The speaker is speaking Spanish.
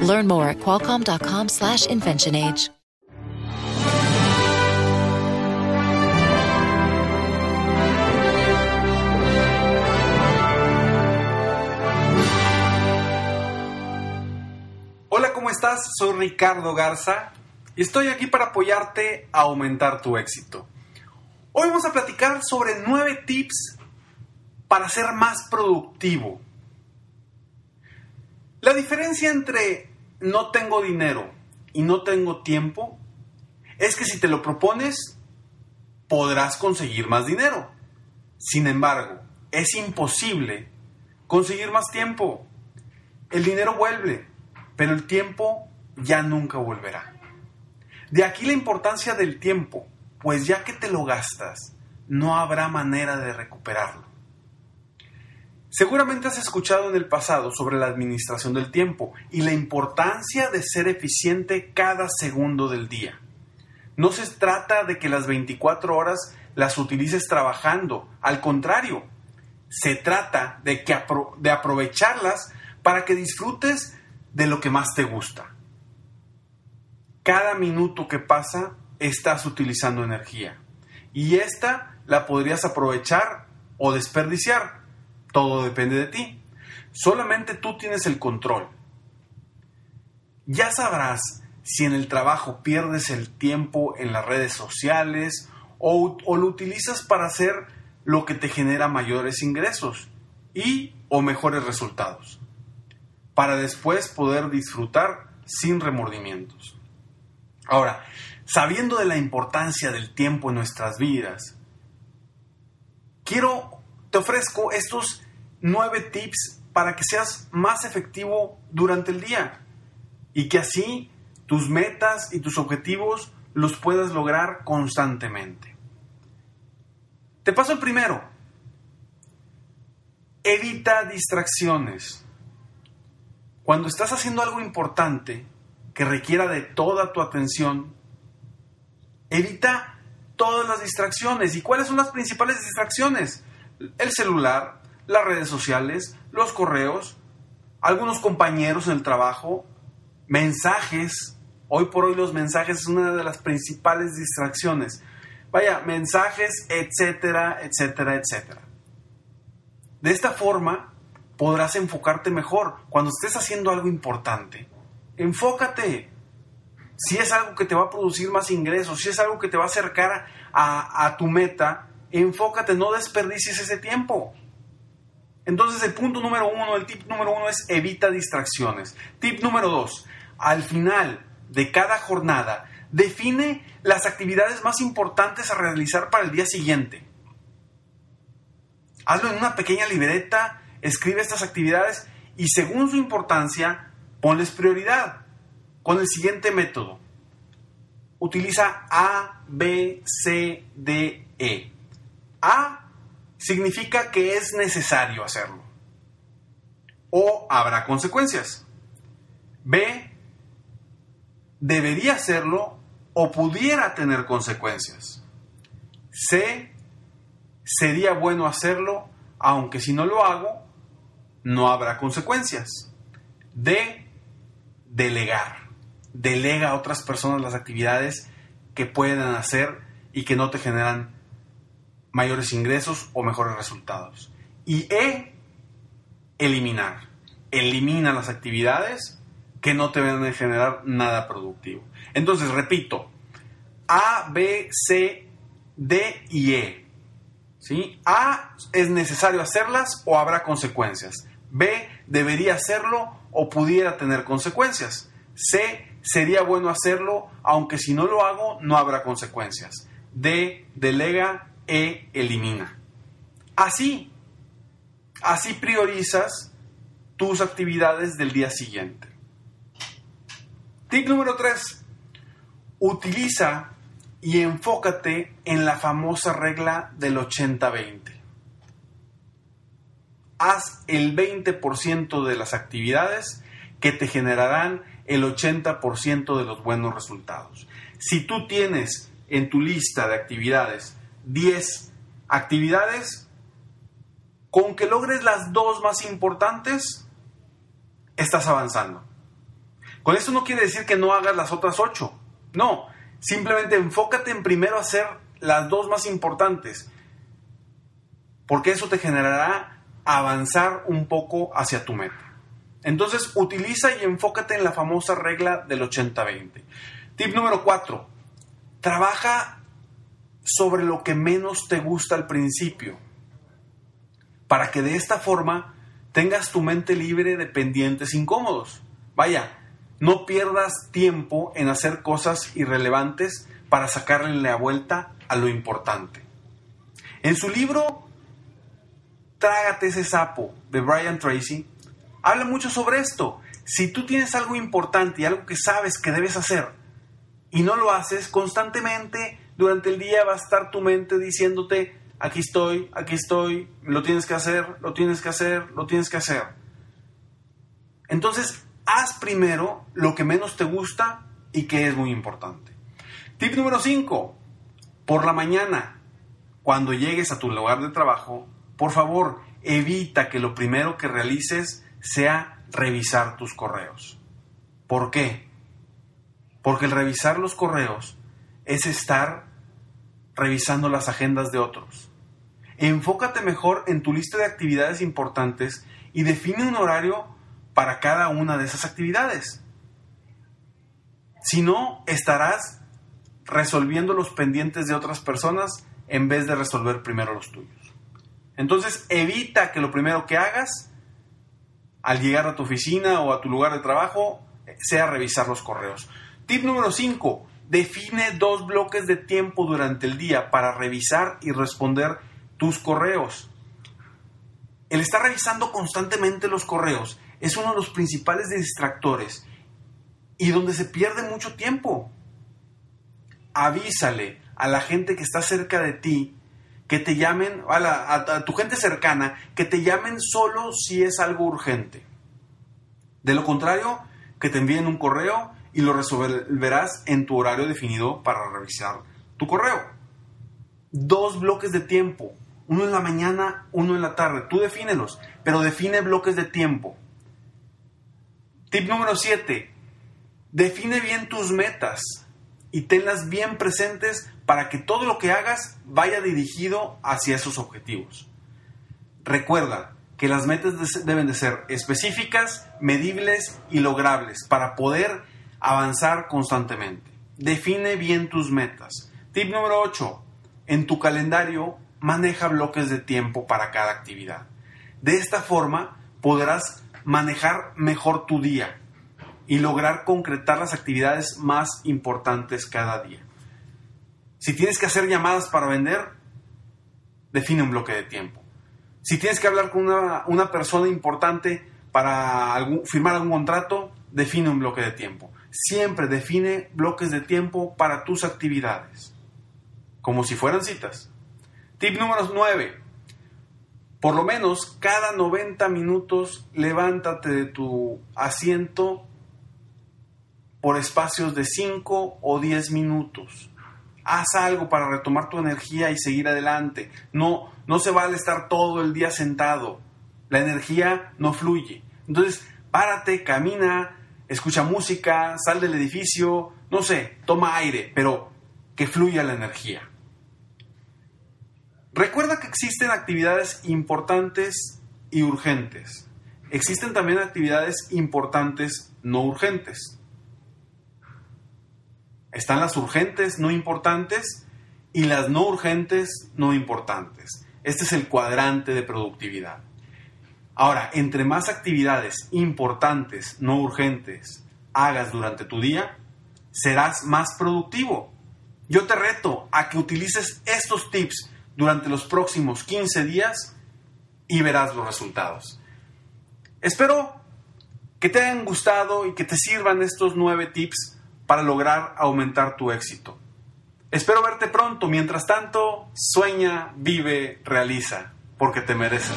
Learn more at qualcomm.com/slash inventionage. Hola, ¿cómo estás? Soy Ricardo Garza y estoy aquí para apoyarte a aumentar tu éxito. Hoy vamos a platicar sobre nueve tips para ser más productivo. La diferencia entre no tengo dinero y no tengo tiempo es que si te lo propones, podrás conseguir más dinero. Sin embargo, es imposible conseguir más tiempo. El dinero vuelve, pero el tiempo ya nunca volverá. De aquí la importancia del tiempo, pues ya que te lo gastas, no habrá manera de recuperarlo. Seguramente has escuchado en el pasado sobre la administración del tiempo y la importancia de ser eficiente cada segundo del día. No se trata de que las 24 horas las utilices trabajando, al contrario, se trata de, que de aprovecharlas para que disfrutes de lo que más te gusta. Cada minuto que pasa estás utilizando energía y esta la podrías aprovechar o desperdiciar. Todo depende de ti. Solamente tú tienes el control. Ya sabrás si en el trabajo pierdes el tiempo en las redes sociales o, lo utilizas para hacer lo que te genera mayores ingresos y o mejores resultados, para después poder disfrutar sin remordimientos. Ahora, sabiendo de la importancia del tiempo en nuestras vidas, quiero, te ofrezco estos nueve tips para que seas más efectivo durante el día y que así tus metas y tus objetivos los puedas lograr constantemente. Te paso el primero. Evita distracciones. Cuando estás haciendo algo importante que requiera de toda tu atención, evita todas las distracciones. ¿Y cuáles son las principales distracciones? El celular, las redes sociales, los correos, algunos compañeros en el trabajo, mensajes. Hoy por hoy los mensajes es una de las principales distracciones. Vaya, mensajes, etcétera, etcétera, etcétera. De esta forma podrás enfocarte mejor cuando estés haciendo algo importante. Enfócate. Si es algo que te va a producir más ingresos, si es algo que te va a acercar a, a tu meta, enfócate, no desperdicies ese tiempo. Entonces el punto número uno, el tip número uno es evita distracciones. Tip número dos, al final de cada jornada, define las actividades más importantes a realizar para el día siguiente. Hazlo en una pequeña libreta, escribe estas actividades y según su importancia, ponles prioridad con el siguiente método. Utiliza A, B, C, D, E. A significa que es necesario hacerlo. O habrá consecuencias. B, debería hacerlo o pudiera tener consecuencias. C, sería bueno hacerlo, aunque si no lo hago, no habrá consecuencias. D, delegar. Delega a otras personas las actividades que puedan hacer y que no te generan mayores ingresos o mejores resultados. Y E, eliminar. Elimina las actividades que no te van a generar nada productivo. Entonces, repito, A, B, C, D y E. ¿Sí? A es necesario hacerlas o habrá consecuencias. B debería hacerlo o pudiera tener consecuencias. C sería bueno hacerlo, aunque si no lo hago no habrá consecuencias. D delega, E elimina. Así, así priorizas tus actividades del día siguiente. Tip número 3. utiliza y enfócate en la famosa regla del 80-20. Haz el 20% de las actividades que te generarán el 80% de los buenos resultados. Si tú tienes en tu lista de actividades 10 actividades, con que logres las dos más importantes, estás avanzando. Con esto no quiere decir que no hagas las otras 8. No, simplemente enfócate en primero hacer las dos más importantes, porque eso te generará avanzar un poco hacia tu meta. Entonces, utiliza y enfócate en la famosa regla del 80-20. Tip número 4. Trabaja sobre lo que menos te gusta al principio, para que de esta forma tengas tu mente libre de pendientes incómodos. Vaya, no pierdas tiempo en hacer cosas irrelevantes para sacarle la vuelta a lo importante. En su libro Trágate ese sapo de Brian Tracy, habla mucho sobre esto. Si tú tienes algo importante y algo que sabes que debes hacer y no lo haces constantemente, durante el día va a estar tu mente diciéndote, aquí estoy, aquí estoy, lo tienes que hacer, lo tienes que hacer, lo tienes que hacer. Entonces, haz primero lo que menos te gusta y que es muy importante. Tip número 5. Por la mañana, cuando llegues a tu lugar de trabajo, por favor, evita que lo primero que realices sea revisar tus correos. ¿Por qué? Porque el revisar los correos es estar revisando las agendas de otros. Enfócate mejor en tu lista de actividades importantes y define un horario para cada una de esas actividades. Si no, estarás resolviendo los pendientes de otras personas en vez de resolver primero los tuyos. Entonces, evita que lo primero que hagas al llegar a tu oficina o a tu lugar de trabajo sea revisar los correos. Tip número 5. Define dos bloques de tiempo durante el día para revisar y responder tus correos. El estar revisando constantemente los correos es uno de los principales distractores y donde se pierde mucho tiempo. Avísale a la gente que está cerca de ti que te llamen, a, a, tu gente cercana, que te llamen solo si es algo urgente. De lo contrario, que te envíen un correo y lo resolverás en tu horario definido para revisar tu correo. Dos bloques de tiempo, uno en la mañana, uno en la tarde. Tú defínelos, pero define bloques de tiempo. Tip número 7. Define bien tus metas y tenlas bien presentes para que todo lo que hagas vaya dirigido hacia esos objetivos. Recuerda que las metas deben de ser específicas, medibles y logrables para poder avanzar constantemente. Define bien tus metas. Tip número 8. En tu calendario maneja bloques de tiempo para cada actividad. De esta forma podrás manejar mejor tu día y lograr concretar las actividades más importantes cada día. Si tienes que hacer llamadas para vender, define un bloque de tiempo. Si tienes que hablar con una, persona importante para firmar algún contrato, define un bloque de tiempo. Siempre define bloques de tiempo para tus actividades, como si fueran citas. Tip número 9. Por lo menos cada 90 minutos levántate de tu asiento por espacios de 5 o 10 minutos. Haz algo para retomar tu energía y seguir adelante. No, no se vale estar todo el día sentado. La energía no fluye. Entonces, párate, camina, escucha música, sal del edificio, no sé, toma aire, pero que fluya la energía. Recuerda que existen actividades importantes y urgentes. Existen también actividades importantes no urgentes. Están las urgentes no importantes y las no urgentes no importantes. Este es el cuadrante de productividad. Ahora, entre más actividades importantes no urgentes hagas durante tu día, serás más productivo. Yo te reto a que utilices estos tips durante los próximos 15 días y verás los resultados. Espero que te hayan gustado y que te sirvan estos nueve tips para lograr aumentar tu éxito. Espero verte pronto. Mientras tanto, sueña, vive, realiza, porque te mereces